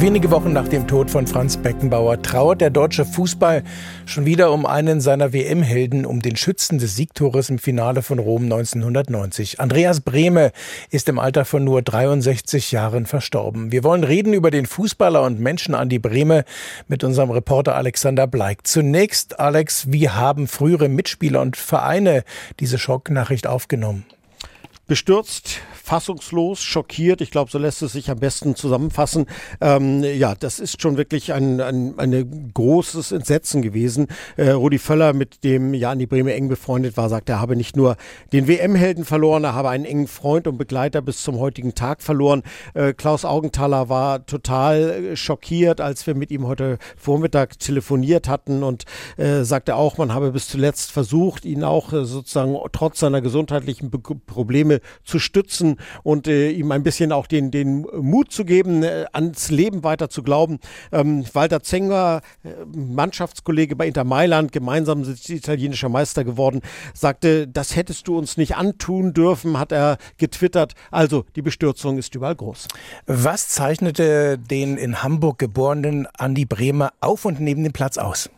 Wenige Wochen nach dem Tod von Franz Beckenbauer trauert der deutsche Fußball schon wieder um einen seiner WM-Helden, um den Schützen des Siegtores im Finale von Rom 1990. Andreas Brehme ist im Alter von nur 63 Jahren verstorben. Wir wollen reden über den Fußballer und Menschen Andi Brehme mit unserem Reporter Alexander Bleik. Zunächst, Alex, wie haben frühere Mitspieler und Vereine diese Schocknachricht aufgenommen? Bestürzt, fassungslos, schockiert. Ich glaube, so lässt es sich am besten zusammenfassen. Ähm, ja, das ist schon wirklich ein, ein, ein großes Entsetzen gewesen. Äh, Rudi Völler, mit dem ja die Bremer eng befreundet war, sagt, er habe nicht nur den WM-Helden verloren, er habe einen engen Freund und Begleiter bis zum heutigen Tag verloren. Äh, Klaus Augenthaler war total äh, schockiert, als wir mit ihm heute Vormittag telefoniert hatten und äh, sagte auch, man habe bis zuletzt versucht, ihn auch äh, sozusagen trotz seiner gesundheitlichen Be Probleme zu stützen und äh, ihm ein bisschen auch den, den Mut zu geben, äh, ans Leben weiter zu glauben. Ähm, Walter Zenger, äh, Mannschaftskollege bei Inter Mailand, gemeinsam sind sie italienischer Meister geworden, sagte, das hättest du uns nicht antun dürfen, hat er getwittert. Also die Bestürzung ist überall groß. Was zeichnete den in Hamburg geborenen Andi Bremer auf und neben dem Platz aus?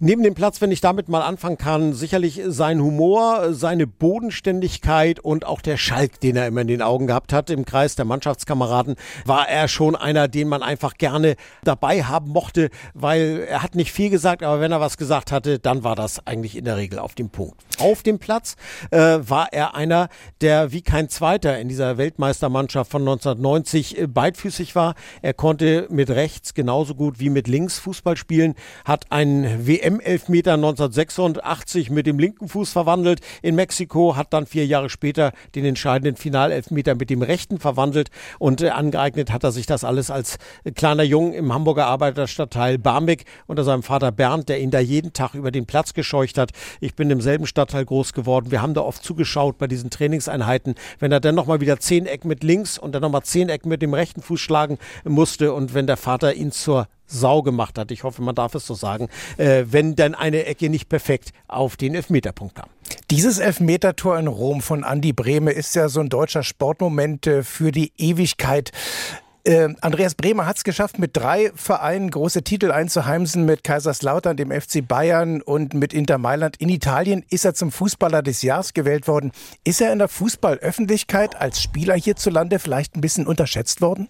Neben dem Platz, wenn ich damit mal anfangen kann, sicherlich sein Humor, seine Bodenständigkeit und auch der Schalk, den er immer in den Augen gehabt hat im Kreis der Mannschaftskameraden, war er schon einer, den man einfach gerne dabei haben mochte, weil er hat nicht viel gesagt, aber wenn er was gesagt hatte, dann war das eigentlich in der Regel auf dem Punkt. Auf dem Platz äh, war er einer, der wie kein zweiter in dieser Weltmeistermannschaft von 1990 äh, beidfüßig war. Er konnte mit rechts genauso gut wie mit links Fußball spielen, hat einen WM WM-Elfmeter 1986 mit dem linken Fuß verwandelt in Mexiko, hat dann vier Jahre später den entscheidenden Finalelfmeter mit dem rechten verwandelt und äh, angeeignet hat er sich das alles als kleiner Jung im Hamburger Arbeiterstadtteil Barmbek unter seinem Vater Bernd, der ihn da jeden Tag über den Platz gescheucht hat. Ich bin im selben Stadtteil groß geworden. Wir haben da oft zugeschaut bei diesen Trainingseinheiten, wenn er dann nochmal wieder zehn Eck mit links und dann nochmal zehn Eck mit dem rechten Fuß schlagen musste und wenn der Vater ihn zur Sau gemacht hat. Ich hoffe, man darf es so sagen, äh, wenn dann eine Ecke nicht perfekt auf den Elfmeterpunkt kam. Dieses Elfmetertor in Rom von Andi Brehme ist ja so ein deutscher Sportmoment äh, für die Ewigkeit. Äh, Andreas Bremer hat es geschafft, mit drei Vereinen große Titel einzuheimsen, mit Kaiserslautern, dem FC Bayern und mit Inter Mailand. In Italien ist er zum Fußballer des Jahres gewählt worden. Ist er in der Fußballöffentlichkeit als Spieler hierzulande vielleicht ein bisschen unterschätzt worden?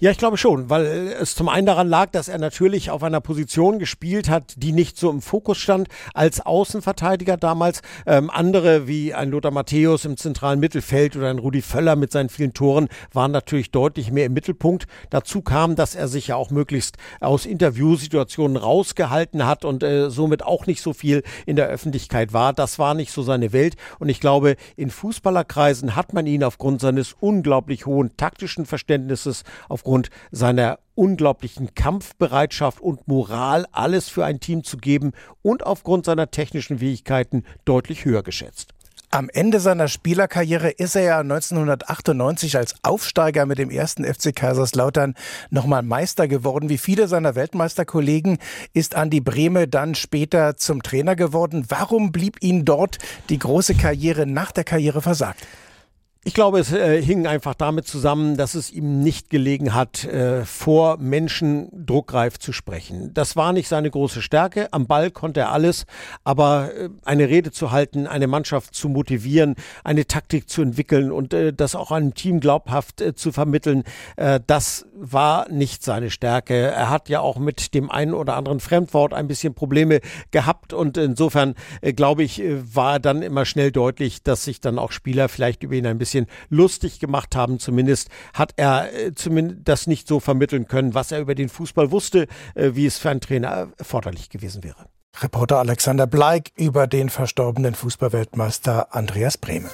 Ja, ich glaube schon, weil es zum einen daran lag, dass er natürlich auf einer Position gespielt hat, die nicht so im Fokus stand als Außenverteidiger damals. Ähm, andere wie ein Lothar Matthäus im zentralen Mittelfeld oder ein Rudi Völler mit seinen vielen Toren waren natürlich deutlich mehr im Mittelpunkt. Dazu kam, dass er sich ja auch möglichst aus Interviewsituationen rausgehalten hat und äh, somit auch nicht so viel in der Öffentlichkeit war. Das war nicht so seine Welt und ich glaube, in Fußballerkreisen hat man ihn aufgrund seines unglaublich hohen taktischen Verständnisses, aufgrund aufgrund seiner unglaublichen Kampfbereitschaft und Moral alles für ein Team zu geben und aufgrund seiner technischen Fähigkeiten deutlich höher geschätzt. Am Ende seiner Spielerkarriere ist er ja 1998 als Aufsteiger mit dem ersten FC Kaiserslautern nochmal Meister geworden. Wie viele seiner Weltmeisterkollegen ist Andi Brehme dann später zum Trainer geworden. Warum blieb ihm dort die große Karriere nach der Karriere versagt? Ich glaube, es äh, hing einfach damit zusammen, dass es ihm nicht gelegen hat, äh, vor Menschen druckreif zu sprechen. Das war nicht seine große Stärke. Am Ball konnte er alles, aber äh, eine Rede zu halten, eine Mannschaft zu motivieren, eine Taktik zu entwickeln und äh, das auch einem Team glaubhaft äh, zu vermitteln, äh, das war nicht seine Stärke. Er hat ja auch mit dem einen oder anderen Fremdwort ein bisschen Probleme gehabt und insofern glaube ich, war dann immer schnell deutlich, dass sich dann auch Spieler vielleicht über ihn ein bisschen bisschen lustig gemacht haben. Zumindest hat er äh, zumindest das nicht so vermitteln können, was er über den Fußball wusste, äh, wie es für einen Trainer erforderlich gewesen wäre. Reporter Alexander Bleik über den verstorbenen Fußballweltmeister Andreas Brehme.